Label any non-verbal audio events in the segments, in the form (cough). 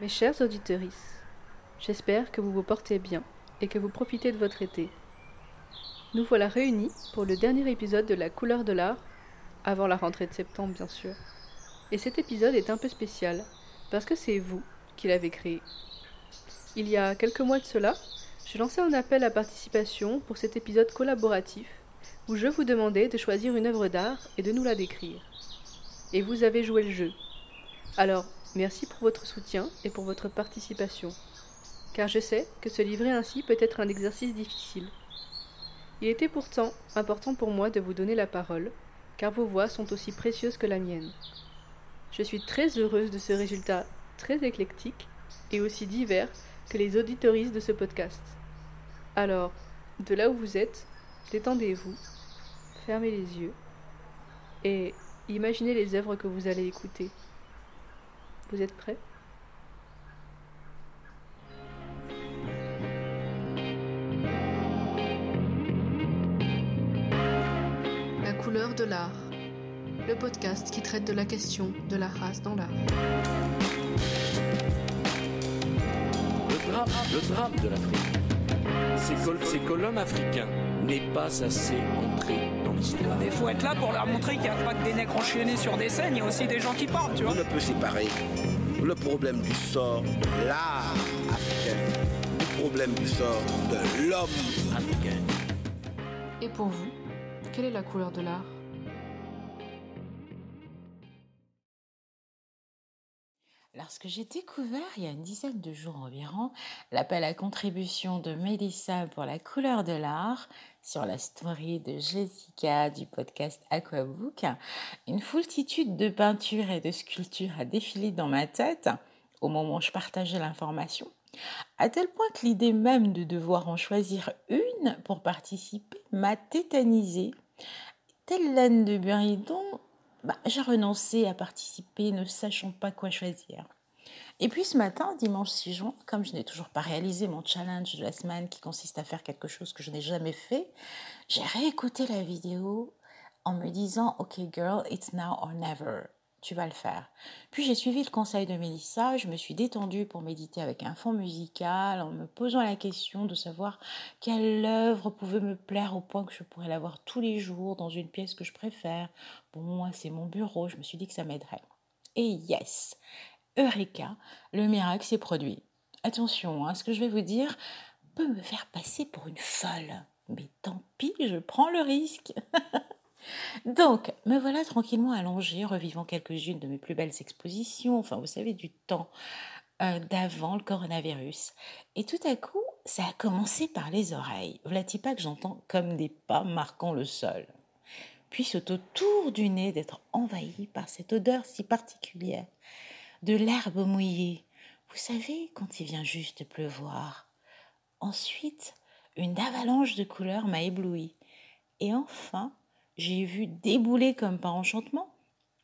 Mes chers auditeurs, j'espère que vous vous portez bien et que vous profitez de votre été. Nous voilà réunis pour le dernier épisode de La couleur de l'art, avant la rentrée de septembre bien sûr. Et cet épisode est un peu spécial, parce que c'est vous qui l'avez créé. Il y a quelques mois de cela, j'ai lancé un appel à participation pour cet épisode collaboratif, où je vous demandais de choisir une œuvre d'art et de nous la décrire. Et vous avez joué le jeu. Alors, merci pour votre soutien et pour votre participation, car je sais que se livrer ainsi peut être un exercice difficile. Il était pourtant important pour moi de vous donner la parole, car vos voix sont aussi précieuses que la mienne. Je suis très heureuse de ce résultat très éclectique et aussi divers que les auditoristes de ce podcast. Alors, de là où vous êtes, détendez-vous, fermez les yeux et imaginez les œuvres que vous allez écouter. Vous êtes prêts? La couleur de l'art. Le podcast qui traite de la question de la race dans l'art. Le drame, le drame de l'Afrique, c'est que, l'homme africain n'est pas assez entré. Il faut être là pour leur montrer qu'il n'y a pas que des nègres enchaînés sur des scènes, il y a aussi des gens qui parlent, tu vois. On ne peut séparer le problème du sort de l'art africain du problème du sort de l'homme africain. Et pour vous, quelle est la couleur de l'art? Lorsque j'ai découvert il y a une dizaine de jours environ l'appel à contribution de Mélissa pour la couleur de l'art sur la story de Jessica du podcast Aquabook, une foultitude de peintures et de sculptures a défilé dans ma tête au moment où je partageais l'information, à tel point que l'idée même de devoir en choisir une pour participer m'a tétanisée. Telle laine de buridon, bah, j'ai renoncé à participer, ne sachant pas quoi choisir. Et puis ce matin, dimanche 6 juin, comme je n'ai toujours pas réalisé mon challenge de la semaine qui consiste à faire quelque chose que je n'ai jamais fait, j'ai réécouté la vidéo en me disant Ok, girl, it's now or never. Tu vas le faire. Puis j'ai suivi le conseil de Mélissa, je me suis détendue pour méditer avec un fond musical en me posant la question de savoir quelle œuvre pouvait me plaire au point que je pourrais l'avoir tous les jours dans une pièce que je préfère. Bon, moi, c'est mon bureau, je me suis dit que ça m'aiderait. Et yes, Eureka, le miracle s'est produit. Attention, hein, ce que je vais vous dire peut me faire passer pour une folle. Mais tant pis, je prends le risque. (laughs) Donc, me voilà tranquillement allongée, revivant quelques-unes de mes plus belles expositions, enfin, vous savez, du temps euh, d'avant le coronavirus. Et tout à coup, ça a commencé par les oreilles. Voilà-t-il pas que j'entends comme des pas marquant le sol? Puis c'est autour du nez d'être envahi par cette odeur si particulière de l'herbe mouillée. Vous savez, quand il vient juste pleuvoir. Ensuite, une avalanche de couleurs m'a ébloui. Et enfin, j'ai vu débouler comme par enchantement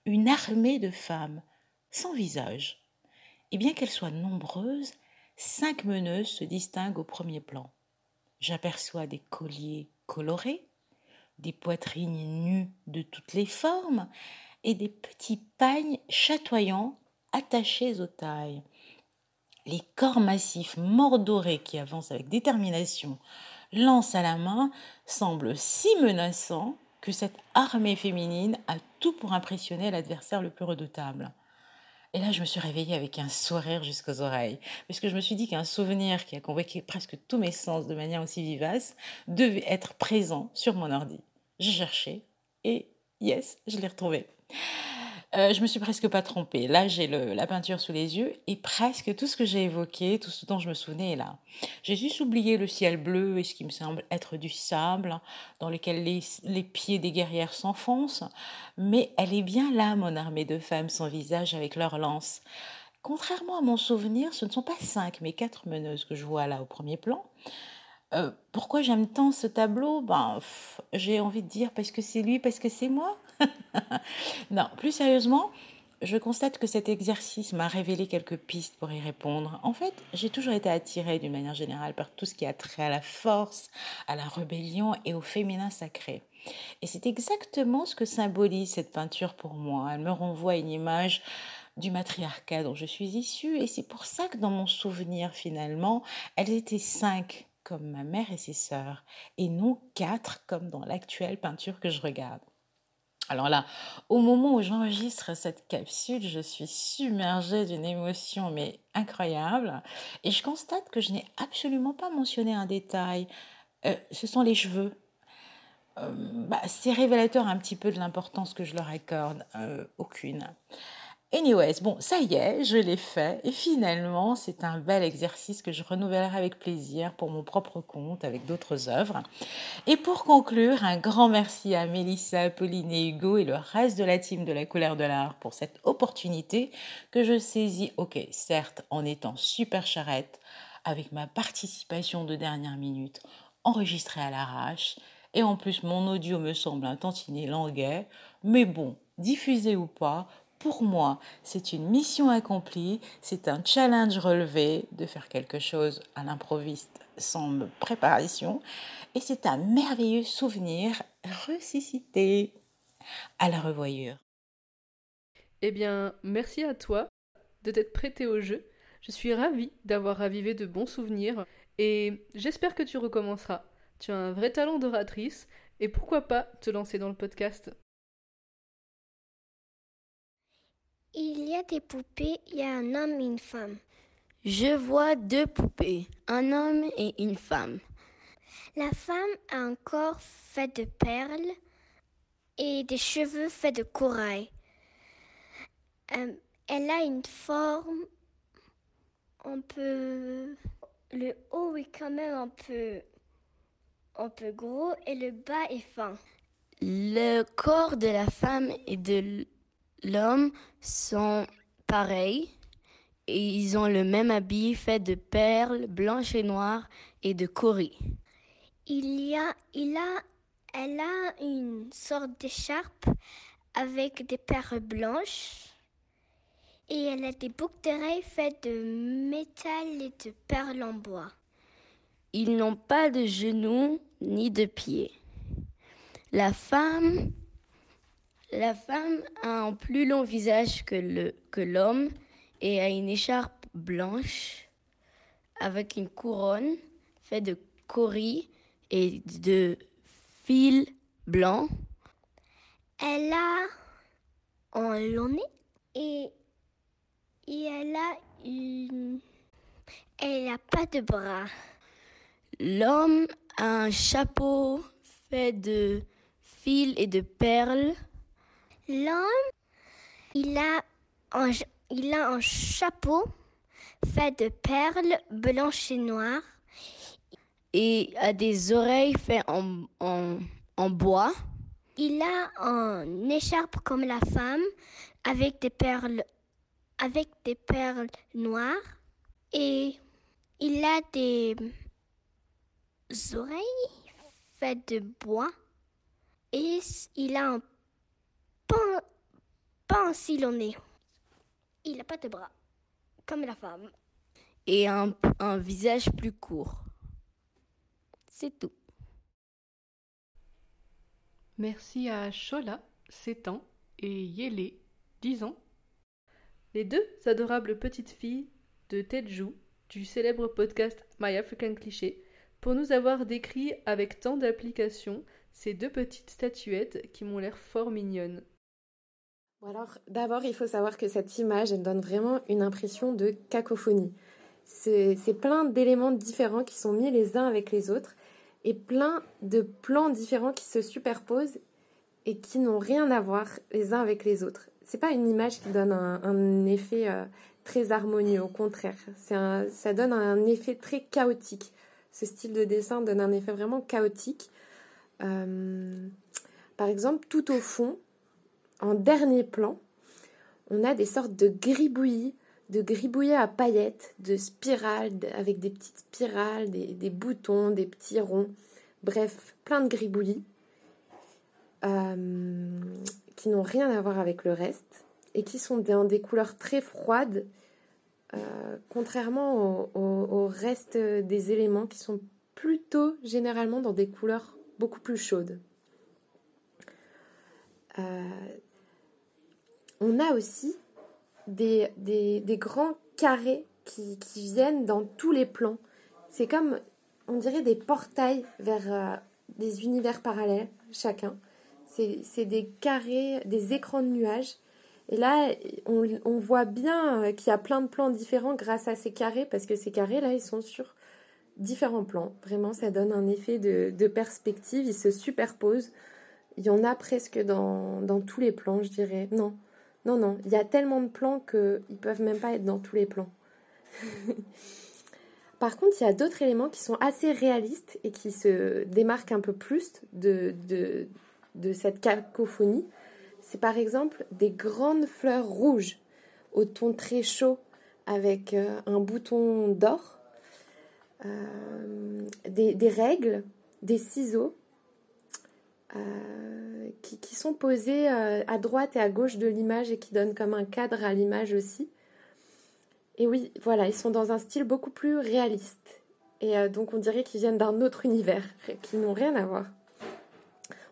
une armée de femmes, sans visage. Et bien qu'elles soient nombreuses, cinq meneuses se distinguent au premier plan. J'aperçois des colliers colorés, des poitrines nues de toutes les formes et des petits pagnes chatoyants attachés aux tailles. Les corps massifs mordorés qui avancent avec détermination, lance à la main, semblent si menaçants que cette armée féminine a tout pour impressionner l'adversaire le plus redoutable. Et là, je me suis réveillée avec un sourire jusqu'aux oreilles, puisque je me suis dit qu'un souvenir qui a convoqué presque tous mes sens de manière aussi vivace devait être présent sur mon ordi. J'ai cherché et yes, je l'ai retrouvé. Euh, je me suis presque pas trompée. Là, j'ai la peinture sous les yeux et presque tout ce que j'ai évoqué, tout ce dont je me souvenais est là. J'ai juste oublié le ciel bleu et ce qui me semble être du sable dans lequel les, pieds des guerrières s'enfoncent, mais elle est bien là, mon armée de femmes sans visage avec leurs lances. Contrairement à mon souvenir, ce ne sont pas cinq, mais quatre meneuses que je vois là au premier plan. Euh, pourquoi j'aime tant ce tableau? Ben, j'ai envie de dire parce que c'est lui, parce que c'est moi. (laughs) non, plus sérieusement, je constate que cet exercice m'a révélé quelques pistes pour y répondre. En fait, j'ai toujours été attirée d'une manière générale par tout ce qui a trait à la force, à la rébellion et au féminin sacré. Et c'est exactement ce que symbolise cette peinture pour moi. Elle me renvoie à une image du matriarcat dont je suis issue, et c'est pour ça que dans mon souvenir, finalement, elles étaient cinq comme ma mère et ses sœurs, et non quatre comme dans l'actuelle peinture que je regarde. Alors là, au moment où j'enregistre cette capsule, je suis submergée d'une émotion mais incroyable et je constate que je n'ai absolument pas mentionné un détail. Euh, ce sont les cheveux. Euh, bah, c'est révélateur un petit peu de l'importance que je leur accorde. Euh, aucune. Anyways, bon, ça y est, je l'ai fait. Et finalement, c'est un bel exercice que je renouvellerai avec plaisir pour mon propre compte, avec d'autres œuvres. Et pour conclure, un grand merci à Mélissa, Pauline et Hugo et le reste de la team de la couleur de l'art pour cette opportunité que je saisis, ok, certes, en étant super charrette, avec ma participation de dernière minute, enregistrée à l'arrache. Et en plus, mon audio me semble un tantinet languet. Mais bon, diffusé ou pas, pour moi, c'est une mission accomplie, c'est un challenge relevé de faire quelque chose à l'improviste sans préparation, et c'est un merveilleux souvenir ressuscité. À la revoyure. Eh bien, merci à toi de t'être prêté au jeu. Je suis ravie d'avoir ravivé de bons souvenirs et j'espère que tu recommenceras. Tu as un vrai talent d'oratrice et pourquoi pas te lancer dans le podcast? Il y a des poupées, il y a un homme et une femme. Je vois deux poupées, un homme et une femme. La femme a un corps fait de perles et des cheveux faits de corail. Euh, elle a une forme un peu... Le haut est quand même un peu, un peu gros et le bas est fin. Le corps de la femme et de l'homme sont pareils et ils ont le même habit fait de perles blanches et noires et de coris. Il y a, il a, elle a une sorte d'écharpe avec des perles blanches et elle a des boucles d'oreilles faites de métal et de perles en bois. Ils n'ont pas de genoux ni de pieds. La femme la femme a un plus long visage que le que l'homme et a une écharpe blanche avec une couronne faite de coris et de fils blancs. Elle a un long nez et, et elle a une... Elle n'a pas de bras. L'homme a un chapeau fait de fils et de perles. L'homme, il a un, il a un chapeau fait de perles blanches et noires. Et a des oreilles faites en, en, en bois. Il a un écharpe comme la femme avec des perles avec des perles noires et il a des oreilles faites de bois et il a un pas un silonné. Il n'a pas de bras, comme la femme. Et un, un visage plus court. C'est tout. Merci à Chola, 7 ans, et Yele, 10 ans. Les deux adorables petites filles de Teju, du célèbre podcast My African Cliché, pour nous avoir décrit avec tant d'application ces deux petites statuettes qui m'ont l'air fort mignonnes. Alors, d'abord, il faut savoir que cette image, elle donne vraiment une impression de cacophonie. C'est plein d'éléments différents qui sont mis les uns avec les autres et plein de plans différents qui se superposent et qui n'ont rien à voir les uns avec les autres. C'est pas une image qui donne un, effet euh, très harmonieux, au contraire, un, ça donne un effet très chaotique. Ce style de dessin donne un effet vraiment chaotique. Euh, par exemple, tout au fond, en dernier plan, on a des sortes de gribouillis, de gribouillis à paillettes, de spirales, avec des petites spirales, des, boutons, des petits ronds, bref, plein de gribouillis euh, qui n'ont rien à voir avec le reste et qui sont dans des couleurs très froides, euh, contrairement au, reste des éléments qui sont plutôt généralement dans des couleurs beaucoup plus chaudes. Euh, on a aussi des, des, grands carrés qui, qui, viennent dans tous les plans. C'est comme, on dirait, des portails vers euh, des univers parallèles, chacun. C'est des carrés, des écrans de nuages. Et là, on, on voit bien euh, qu'il y a plein de plans différents grâce à ces carrés, parce que ces carrés-là, ils sont sur différents plans. Vraiment, ça donne un effet de, de, perspective. Ils se superposent. Il y en a presque dans, dans tous les plans, je dirais. Non, non, non. Il y a tellement de plans qu'ils ne peuvent même pas être dans tous les plans. (laughs) Par contre, il y a d'autres éléments qui sont assez réalistes et qui se démarquent un peu plus de, cette cacophonie. C'est par exemple des grandes fleurs rouges au ton très chaud avec euh, un bouton d'or, euh, des, règles, des ciseaux euh, qui, sont posés à droite et à gauche de l'image et qui donnent comme un cadre à l'image aussi. Et oui, voilà, ils sont dans un style beaucoup plus réaliste. Et euh, donc on dirait qu'ils viennent d'un autre univers, (laughs) qui n'ont rien à voir.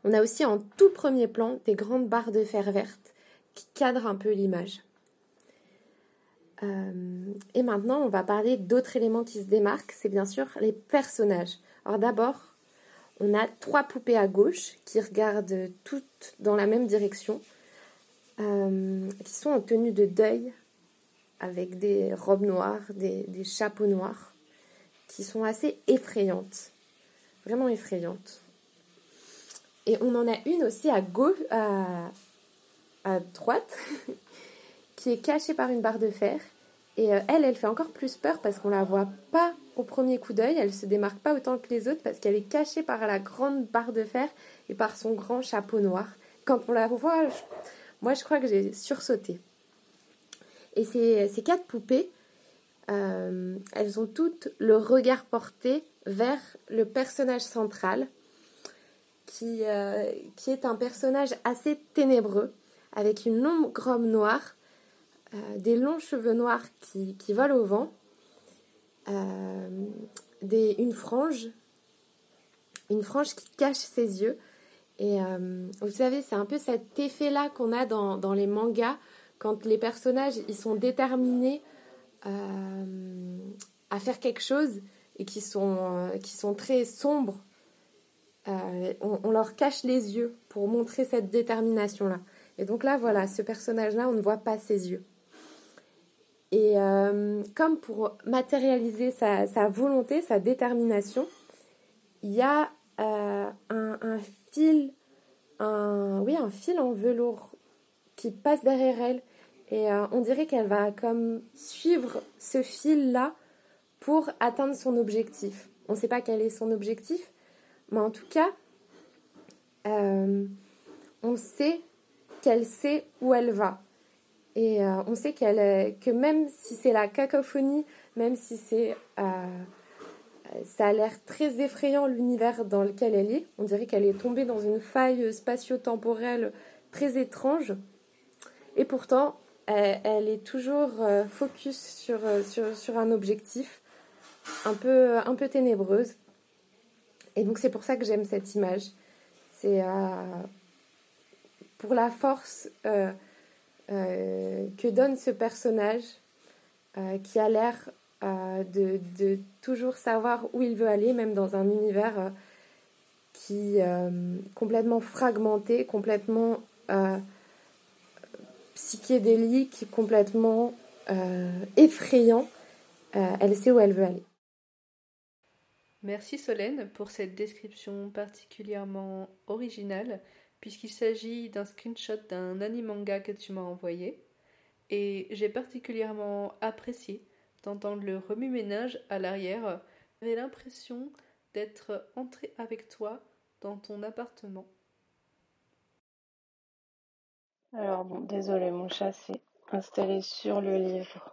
On a aussi en tout premier plan des grandes barres de fer vertes qui cadrent un peu l'image. Euh, et maintenant, on va parler d'autres éléments qui se démarquent, c'est bien sûr les personnages. Alors d'abord, on a trois poupées à gauche qui regardent toutes dans la même direction, euh, qui sont en tenue de deuil avec des robes noires, des, chapeaux noirs, qui sont assez effrayantes, vraiment effrayantes. Et on en a une aussi à gauche, à, à droite, (laughs) qui est cachée par une barre de fer. Et euh, elle, elle fait encore plus peur parce qu'on la voit pas au premier coup d'œil. Elle se démarque pas autant que les autres parce qu'elle est cachée par la grande barre de fer et par son grand chapeau noir. Quand on la voit, moi je crois que j'ai sursauté. Et ces, quatre poupées, euh, elles ont toutes le regard porté vers le personnage central, qui, euh, qui est un personnage assez ténébreux, avec une longue robe noire, des longs cheveux noirs qui, qui volent au vent, des, une frange, une frange qui cache ses yeux. Et vous savez, c'est un peu cet effet-là qu'on a dans, dans les mangas quand les personnages ils sont déterminés euh, à faire quelque chose et qui sont, euh, qui sont très sombres, euh, on, leur cache les yeux pour montrer cette détermination-là. Et donc là, voilà, ce personnage-là, on ne voit pas ses yeux. Et comme pour matérialiser sa, volonté, sa détermination, il y a un, un, fil, un, oui, un fil en velours qui passe derrière elle et euh, on dirait qu'elle va comme suivre ce fil-là pour atteindre son objectif. On ne sait pas quel est son objectif, mais en tout cas, euh, on sait qu'elle sait où elle va. Et euh, on sait qu'elle, que même si c'est la cacophonie, même si c'est, ça a l'air très effrayant l'univers dans lequel elle est, on dirait qu'elle est tombée dans une faille spatio-temporelle très étrange. Et pourtant, elle, est toujours euh, focus euh, sur, sur, un objectif un peu, un peu ténébreuse. Et donc c'est pour ça que j'aime cette image. C'est euh, pour la force que donne ce personnage qui a l'air de, de, toujours savoir où il veut aller, même dans un univers qui complètement fragmenté, complètement psychédélique, complètement euh, effrayant, euh, elle sait où elle veut aller. Merci Solène pour cette description particulièrement originale, puisqu'il s'agit d'un screenshot d'un animanga que tu m'as envoyé. Et j'ai particulièrement apprécié d'entendre le remue-ménage à l'arrière. J'avais l'impression d'être entré avec toi dans ton appartement Alors bon, désolé, mon chat s'est installé sur le livre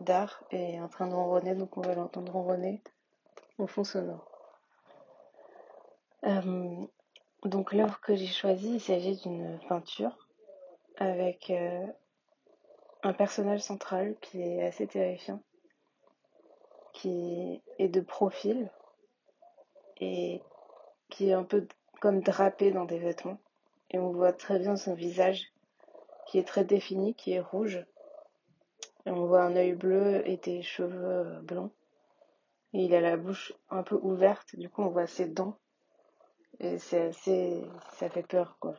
d'art et est en train de ronronner, donc on va l'entendre ronronner au fond sonore. Euh, donc l'œuvre que j'ai choisie, il s'agit d'une peinture avec euh, un personnage central qui est assez terrifiant, qui est de profil et qui est un peu comme drapé dans des vêtements et on voit très bien son visage qui est très défini, qui est rouge. Et on voit un œil bleu et des cheveux blancs. Et il a la bouche un peu ouverte, du coup on voit ses dents. C'est assez. ça fait peur quoi.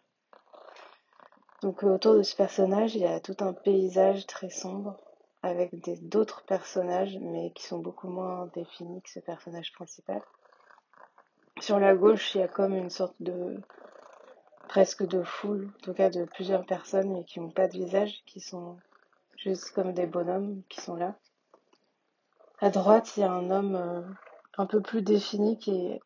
Donc autour de ce personnage, il y a tout un paysage très sombre avec d'autres personnages mais qui sont beaucoup moins définis que ce personnage principal. Sur la gauche, il y a comme une sorte de presque de foule, en tout cas de plusieurs personnes mais qui n'ont pas de visage, qui sont juste comme des bonhommes qui sont là. À droite, il y a un homme euh, un peu plus défini qui,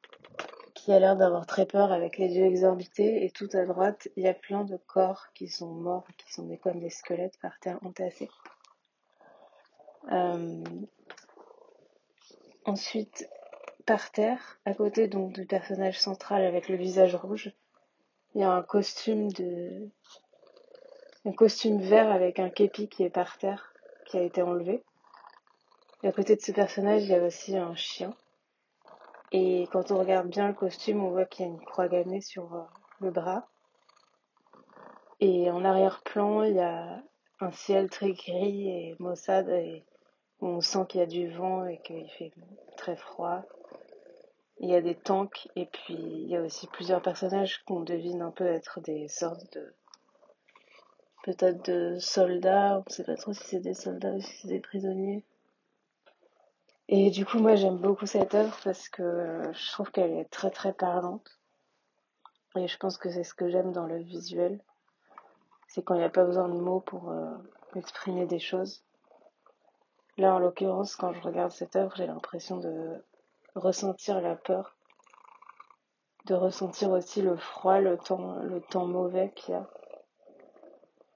qui a l'air d'avoir très peur avec les yeux exorbités. Et tout à droite, il y a plein de corps qui sont morts, qui sont des, comme des squelettes par terre entassés. Euh, ensuite, par terre, à côté donc du personnage central avec le visage rouge, il y a un costume de un costume vert avec un képi qui est par terre, qui a été enlevé. Et à côté de ce personnage, il y a aussi un chien. Et quand on regarde bien le costume, on voit qu'il y a une croix gammée sur euh, le bras. Et en arrière-plan, il y a un ciel très gris et maussade et on sent qu'il y a du vent et qu'il fait très froid. Il y a des tanks et puis il y a aussi plusieurs personnages qu'on devine un peu être des sortes de peut-être de soldats, on ne sait pas trop si c'est des soldats ou si c'est des prisonniers. Et du coup, moi, j'aime beaucoup cette œuvre parce que je trouve qu'elle est très très parlante. Et je pense que c'est ce que j'aime dans le visuel. C'est quand il n'y a pas besoin de mots pour euh, exprimer des choses. Là, en l'occurrence, quand je regarde cette œuvre, j'ai l'impression de ressentir la peur, de ressentir aussi le froid, le temps, le temps mauvais qu'il y a.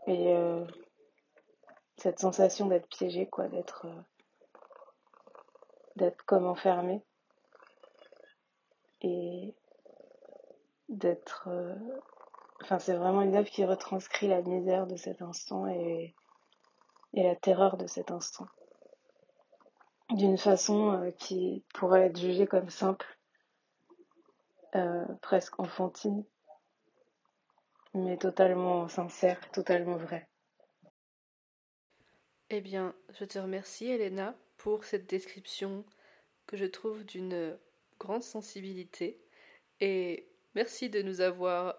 Et euh, cette sensation d'être piégé, quoi, d'être euh, d'être comme enfermé et d'être euh, enfin c'est vraiment une œuvre qui retranscrit la misère de cet instant et, la terreur de cet instant. D'une façon euh, qui pourrait être jugée comme simple euh, presque enfantine mais totalement sincère totalement vrai eh bien je te remercie Elena pour cette description que je trouve d'une grande sensibilité et merci de nous avoir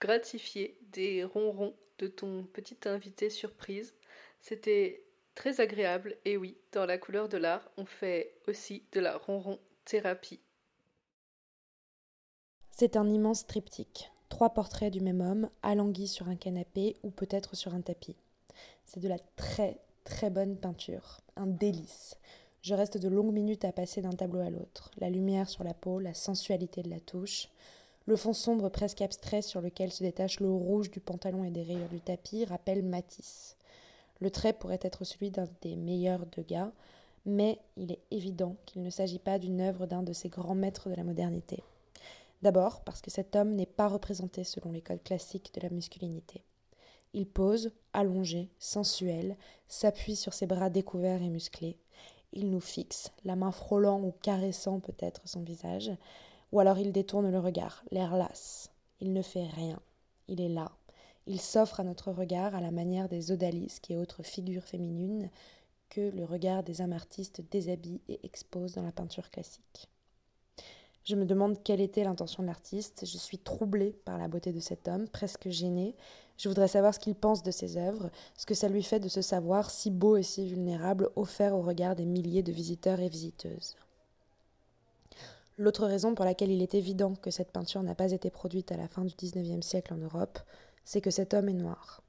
gratifié des ronrons de ton petit invité surprise. C'était très agréable et oui, dans la couleur de l'art, on fait aussi de la ronron thérapie. C'est un immense triptyque. Trois portraits du même homme, alangui sur un canapé ou peut-être sur un tapis. C'est de la très très bonne peinture, un délice. Je reste de longues minutes à passer d'un tableau à l'autre, la lumière sur la peau, la sensualité de la touche, le fond sombre presque abstrait sur lequel se détache le rouge du pantalon et des rayures du tapis rappelle Matisse. Le trait pourrait être celui d'un des meilleurs de gars, mais il est évident qu'il ne s'agit pas d'une œuvre d'un de ces grands maîtres de la modernité. D'abord parce que cet homme n'est pas représenté selon les codes classiques de la masculinité. Il pose, allongé, sensuel, s'appuie sur ses bras découverts et musclés. Il nous fixe, la main frôlant ou caressant peut-être son visage, ou alors il détourne le regard, l'air las. Il ne fait rien. Il est là. Il s'offre à notre regard à la manière des odalisques et autres figures féminines que le regard des artistes déshabille et expose dans la peinture classique. Je me demande quelle était l'intention de l'artiste. Je suis troublée par la beauté de cet homme, presque gênée. Je voudrais savoir ce qu'il pense de ses œuvres, ce que ça lui fait de se savoir si beau et si vulnérable, offert au regard des milliers de visiteurs et visiteuses. L'autre raison pour laquelle il est évident que cette peinture n'a pas été produite à la fin du XIXe siècle en Europe, c'est que cet homme est noir.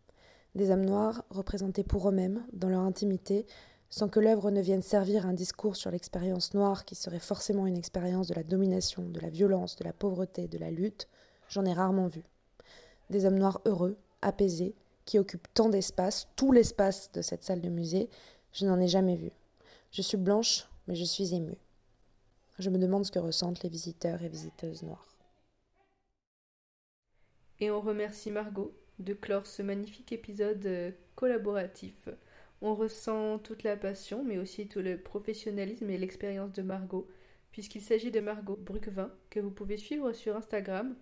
Des hommes noirs représentés pour eux-mêmes, dans leur intimité, sans que l'œuvre ne vienne servir un discours sur l'expérience noire qui serait forcément une expérience de la domination, de la violence, de la pauvreté, de la lutte, j'en ai rarement vu. Des hommes noirs heureux, apaisés, qui occupent tant d'espace, tout l'espace de cette salle de musée, je n'en ai jamais vu. Je suis blanche, mais je suis émue. Je me demande ce que ressentent les visiteurs et visiteuses noirs. Et on remercie Margot de clore ce magnifique épisode euh, collaboratif on ressent toute la passion, mais aussi tout le professionnalisme et l'expérience de Margot, puisqu'il s'agit de Margot Bruquevin, que vous pouvez suivre sur Instagram,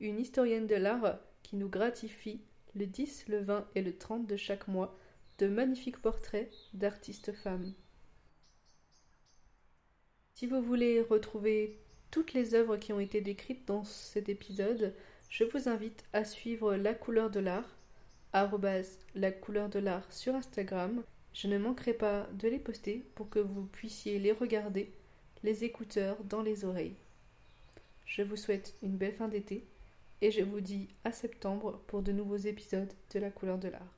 une historienne de l'art qui nous gratifie le 10, le 20 et le 30 de chaque mois de magnifiques portraits d'artistes femmes. Si vous voulez retrouver toutes les œuvres qui ont été décrites dans cet épisode, je vous invite à suivre La couleur de l'art, la couleur de l'art sur Instagram. Je ne manquerai pas de les poster pour que vous puissiez les regarder, les écouteurs dans les oreilles. Je vous souhaite une belle fin d'été et je vous dis à septembre pour de nouveaux épisodes de La couleur de l'art.